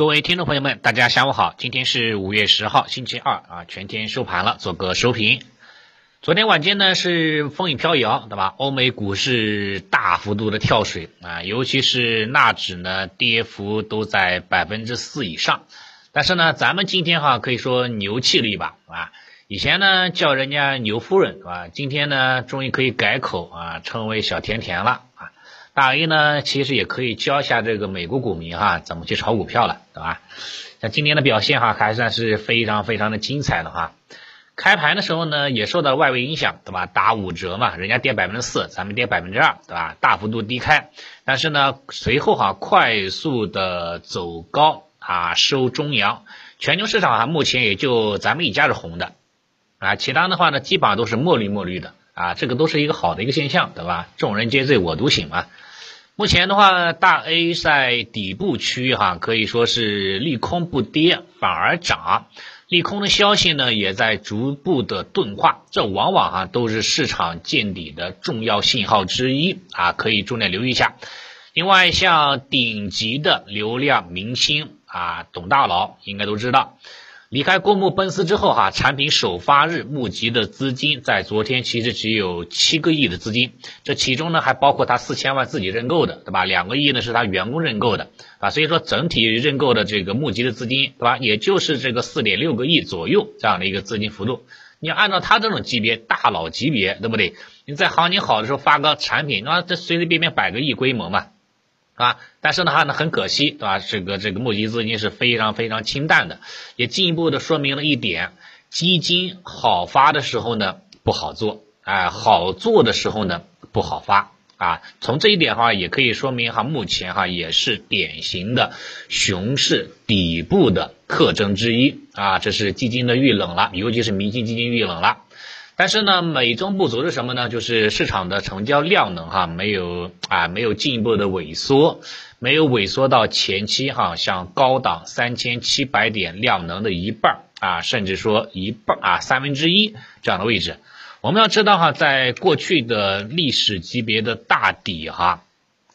各位听众朋友们，大家下午好，今天是五月十号，星期二啊，全天收盘了，做个收评。昨天晚间呢是风雨飘摇，对吧？欧美股市大幅度的跳水啊，尤其是纳指呢，跌幅都在百分之四以上。但是呢，咱们今天哈可以说牛气了一把啊。以前呢叫人家牛夫人，是吧？今天呢终于可以改口啊，称为小甜甜了啊。大 A 呢其实也可以教一下这个美国股民哈怎么去炒股票了，对吧？像今天的表现哈还算是非常非常的精彩的哈。开盘的时候呢，也受到外围影响，对吧？打五折嘛，人家跌百分之四，咱们跌百分之二，对吧？大幅度低开，但是呢，随后哈快速的走高啊，收中阳。全球市场哈，目前也就咱们一家是红的啊，其他的话呢，基本上都是墨绿墨绿的啊，这个都是一个好的一个现象，对吧？众人皆醉我独醒嘛。目前的话，大 A 在底部区域哈，可以说是利空不跌，反而涨。利空的消息呢，也在逐步的钝化，这往往啊都是市场见底的重要信号之一啊，可以重点留意一下。另外，像顶级的流量明星啊，董大佬应该都知道。离开公募奔驰之后，哈，产品首发日募集的资金在昨天其实只有七个亿的资金，这其中呢还包括他四千万自己认购的，对吧？两个亿呢是他员工认购的，啊，所以说整体认购的这个募集的资金，对吧？也就是这个四点六个亿左右这样的一个资金幅度。你按照他这种级别，大佬级别，对不对？你在行情好的时候发个产品，那这随随便便百个亿规模嘛。啊，但是的话呢，很可惜，对吧？这个这个募集资金是非常非常清淡的，也进一步的说明了一点：基金好发的时候呢不好做，哎，好做的时候呢不好发啊。从这一点的话，也可以说明哈，目前哈也是典型的熊市底部的特征之一啊。这是基金的遇冷了，尤其是明星基金遇冷了。但是呢，美中不足是什么呢？就是市场的成交量能哈没有啊，没有进一步的萎缩，没有萎缩到前期哈像高档三千七百点量能的一半啊，甚至说一半啊三分之一这样的位置。我们要知道哈，在过去的历史级别的大底哈，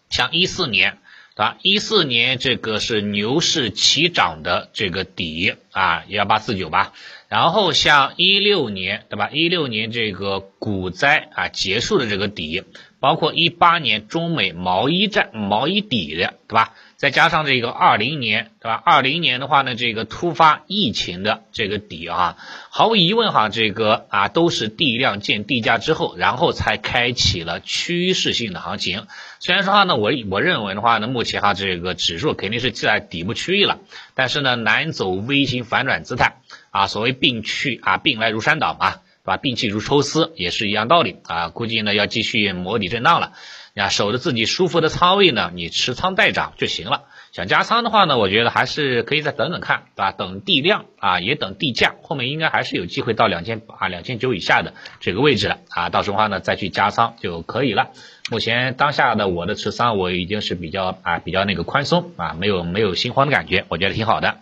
像一四年对吧？一四年这个是牛市起涨的这个底啊，幺八四九吧。然后像一六年，对吧？一六年这个股灾啊结束的这个底，包括一八年中美毛衣战毛衣底的，对吧？再加上这个二零年，对吧？二零年的话呢，这个突发疫情的这个底啊，毫无疑问哈，这个啊都是地量见地价之后，然后才开启了趋势性的行情。虽然说话呢，我我认为的话呢，目前哈这个指数肯定是在底部区域了，但是呢难走微型反转姿态。啊，所谓病去啊，病来如山倒嘛，对吧？病气如抽丝，也是一样道理啊。估计呢要继续磨底震荡了。啊，守着自己舒服的仓位呢，你持仓待涨就行了。想加仓的话呢，我觉得还是可以再等等看，对吧？等地量啊，也等地价，后面应该还是有机会到两千啊两千九以下的这个位置了啊。到时候话呢再去加仓就可以了。目前当下的我的持仓我已经是比较啊比较那个宽松啊，没有没有心慌的感觉，我觉得挺好的。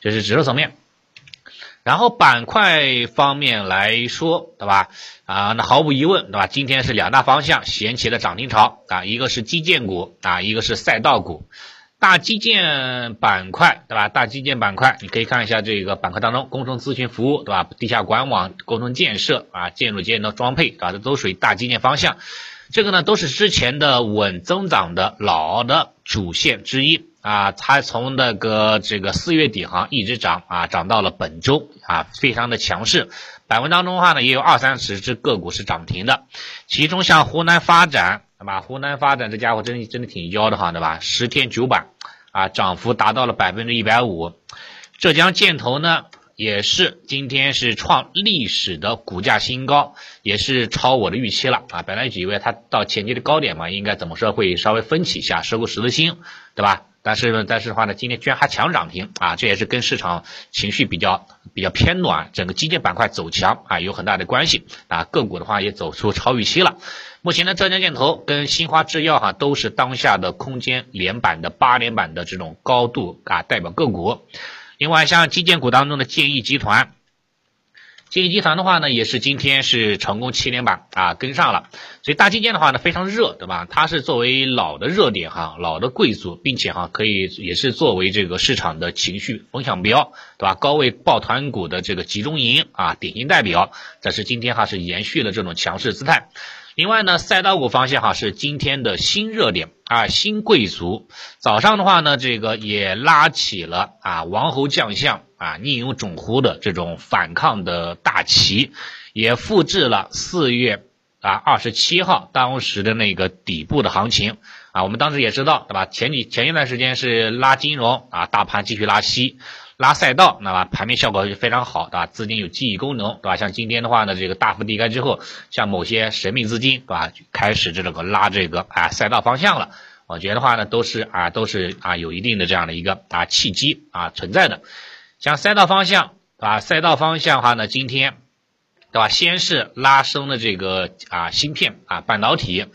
这是指数层面。然后板块方面来说，对吧？啊，那毫无疑问，对吧？今天是两大方向掀起了涨停潮啊，一个是基建股啊，一个是赛道股。大基建板块，对吧？大基建板块，你可以看一下这个板块当中，工程咨询服务，对吧？地下管网、工程建设啊，建筑建的装配，啊？这都属于大基建方向。这个呢，都是之前的稳增长的老的主线之一。啊，它从那个这个四月底哈一直涨啊，涨到了本周啊，非常的强势。板块当中的话呢，也有二三十只个股是涨停的，其中像湖南发展，对吧？湖南发展这家伙真的真的挺妖的哈，对吧？十天九板啊，涨幅达到了百分之一百五。浙江建投呢，也是今天是创历史的股价新高，也是超我的预期了啊。本来以为它到前期的高点嘛，应该怎么说会稍微分歧一下，收个十字星，对吧？但是呢，但是的话呢，今天居然还强涨停啊，这也是跟市场情绪比较比较偏暖，整个基建板块走强啊有很大的关系啊。个股的话也走出超预期了。目前呢，浙江建投跟新华制药哈都是当下的空间连板的八连板的这种高度啊代表个股。另外像基建股当中的建议集团，建议集团的话呢，也是今天是成功七连板啊，跟上了。所以大基建的话呢，非常热，对吧？它是作为老的热点哈，老的贵族，并且哈可以也是作为这个市场的情绪风向标，对吧？高位抱团股的这个集中营啊，典型代表。这是今天哈是延续了这种强势姿态。另外呢，赛道股方向哈是今天的新热点啊，新贵族。早上的话呢，这个也拉起了啊王侯将相啊宁有种乎的这种反抗的大旗，也复制了四月啊二十七号当时的那个底部的行情啊。我们当时也知道对吧？前几前一段时间是拉金融啊，大盘继续拉稀。拉赛道，那么盘面效果就非常好，对吧？资金有记忆功能，对吧？像今天的话呢，这个大幅低开之后，像某些神秘资金，对吧？开始这个拉这个啊赛道方向了，我觉得话呢，都是啊都是啊有一定的这样的一个啊契机啊存在的。像赛道方向，对吧？赛道方向的话呢，今天。对吧？先是拉升的这个啊芯片啊半导体，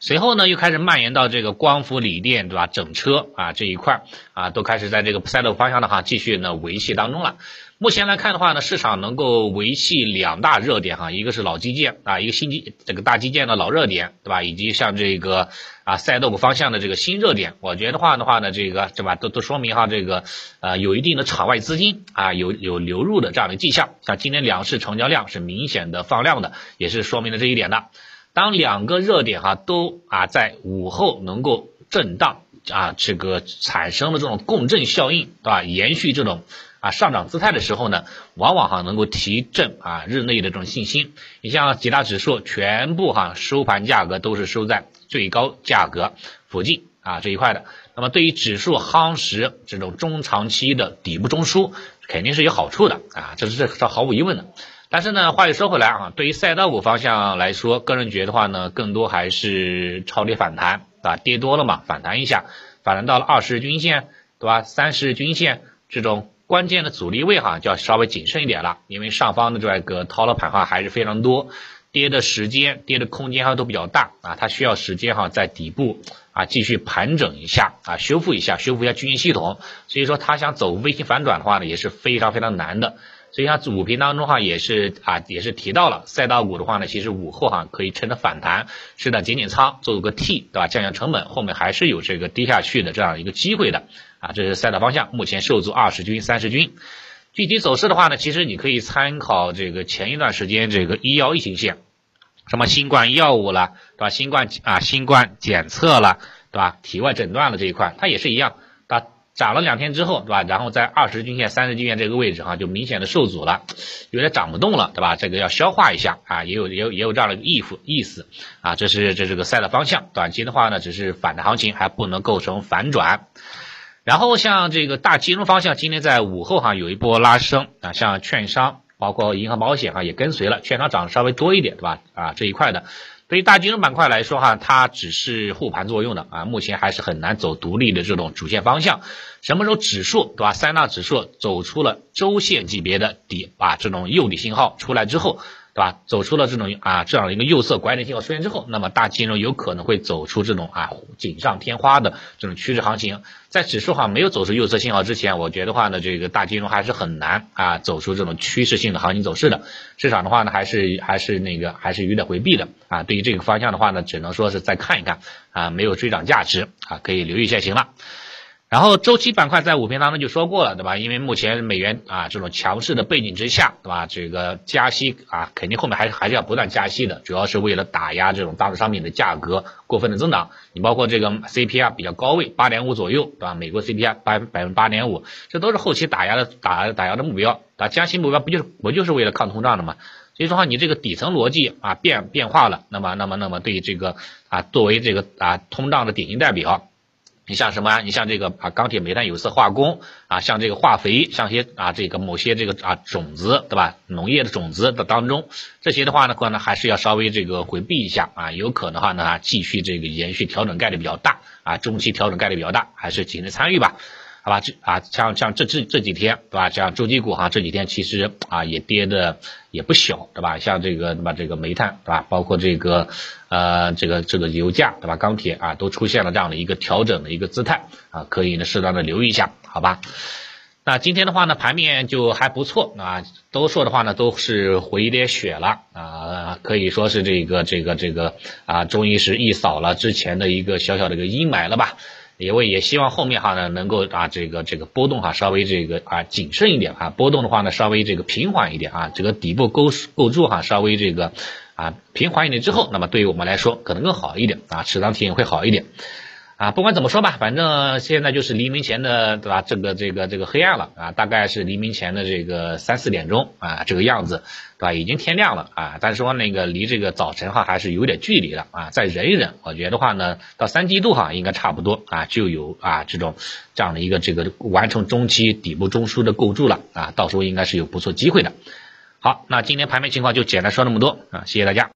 随后呢又开始蔓延到这个光伏锂电，对吧？整车啊这一块啊都开始在这个赛道方向的哈继续呢维系当中了。目前来看的话呢，市场能够维系两大热点哈，一个是老基建啊，一个新基这个大基建的老热点，对吧？以及像这个啊赛道股方向的这个新热点，我觉得话的话呢，这个对吧？都都说明哈，这个呃有一定的场外资金啊有有流入的这样的迹象。像今天两市成交量是明显的放量的，也是说明了这一点的。当两个热点哈都啊在午后能够震荡啊，这个产生了这种共振效应，对吧？延续这种。啊，上涨姿态的时候呢，往往哈能够提振啊日内的这种信心。你像几大指数全部哈收盘价格都是收在最高价格附近啊这一块的。那么对于指数夯实这种中长期的底部中枢，肯定是有好处的啊，这是这是毫无疑问的。但是呢，话又说回来啊，对于赛道股方向来说，个人觉得话呢，更多还是超跌反弹，对吧？跌多了嘛，反弹一下，反弹到了二十日均线，对吧？三十日均线这种。关键的阻力位哈就要稍微谨慎一点了，因为上方的这个套牢盘哈还是非常多，跌的时间、跌的空间哈都比较大啊，它需要时间哈在底部啊继续盘整一下啊，修复一下，修复一下均线系统，所以说它想走微型反转的话呢也是非常非常难的。所以像午评当中哈也是啊也是提到了赛道股的话呢，其实午后哈可以趁着反弹适当减减仓，做个 T 对吧？降降成本，后面还是有这个跌下去的这样一个机会的啊。这是赛道方向，目前受阻二十均、三十均。具体走势的话呢，其实你可以参考这个前一段时间这个医药疫情线，什么新冠药物了对吧？新冠啊新冠检测了对吧？体外诊断了这一块，它也是一样。它涨了两天之后，对吧？然后在二十均线、三十均线这个位置哈，就明显的受阻了，有点涨不动了，对吧？这个要消化一下啊，也有也有也有这样的意思意思啊，这是这是个赛的方向。短期的话呢，只是反弹行情，还不能构成反转。然后像这个大金融方向，今天在午后哈有一波拉升啊，像券商、包括银行、保险哈也跟随了，券商涨稍微多一点，对吧？啊这一块的。对于大金融板块来说，哈，它只是护盘作用的啊，目前还是很难走独立的这种主线方向。什么时候指数对吧？三大指数走出了周线级别的底啊，这种诱底信号出来之后。对吧？走出了这种啊这样的一个右侧拐点信号出现之后，那么大金融有可能会走出这种啊锦上添花的这种趋势行情。在指数哈没有走出右侧信号之前，我觉得话呢，这个大金融还是很难啊走出这种趋势性的行情走势的。市场的话呢，还是还是那个还是有点回避的啊。对于这个方向的话呢，只能说是再看一看啊，没有追涨价值啊，可以留意一下行了。然后周期板块在五篇当中就说过了，对吧？因为目前美元啊这种强势的背景之下，对吧？这个加息啊，肯定后面还还是要不断加息的，主要是为了打压这种大宗商品的价格过分的增长。你包括这个 CPI 比较高位，八点五左右，对吧？美国 CPI 百百分之八点五，这都是后期打压的打打压的目标。打加息目标不就是不就是为了抗通胀的吗？所以说话，你这个底层逻辑啊变变化了，那么那么那么对这个啊作为这个啊通胀的典型代表。你像什么？你像这个啊，钢铁、煤炭、有色、化工啊，像这个化肥，像些啊，这个某些这个啊种子，对吧？农业的种子的当中，这些的话呢，可能还是要稍微这个回避一下啊，有可能的话呢，继续这个延续调整概率比较大啊，中期调整概率比较大，还是谨慎参与吧。好吧，这啊像像这这这几天对吧？像周期股哈，这几天其实啊也跌的也不小对吧？像这个对吧？这个煤炭对吧？包括这个呃这个这个油价对吧？钢铁啊都出现了这样的一个调整的一个姿态啊，可以呢适当的留意一下，好吧？那今天的话呢，盘面就还不错啊，都说的话呢都是回一点血了啊，可以说是这个这个这个啊，终于是一扫了之前的一个小小的一个阴霾了吧。也为也希望后面哈呢能够啊这个这个波动哈稍微这个啊谨慎一点啊，波动的话呢稍微这个平缓一点啊，这个底部构构筑哈稍微这个啊平缓一点之后，那么对于我们来说可能更好一点啊，持仓体验会好一点。啊，不管怎么说吧，反正现在就是黎明前的，对吧？这个这个这个黑暗了啊，大概是黎明前的这个三四点钟啊，这个样子，对吧？已经天亮了啊，但是说那个离这个早晨哈还是有点距离的啊，再忍一忍，我觉得话呢，到三季度哈应该差不多啊，就有啊这种这样的一个这个完成中期底部中枢的构筑了啊，到时候应该是有不错机会的。好，那今天盘面情况就简单说那么多啊，谢谢大家。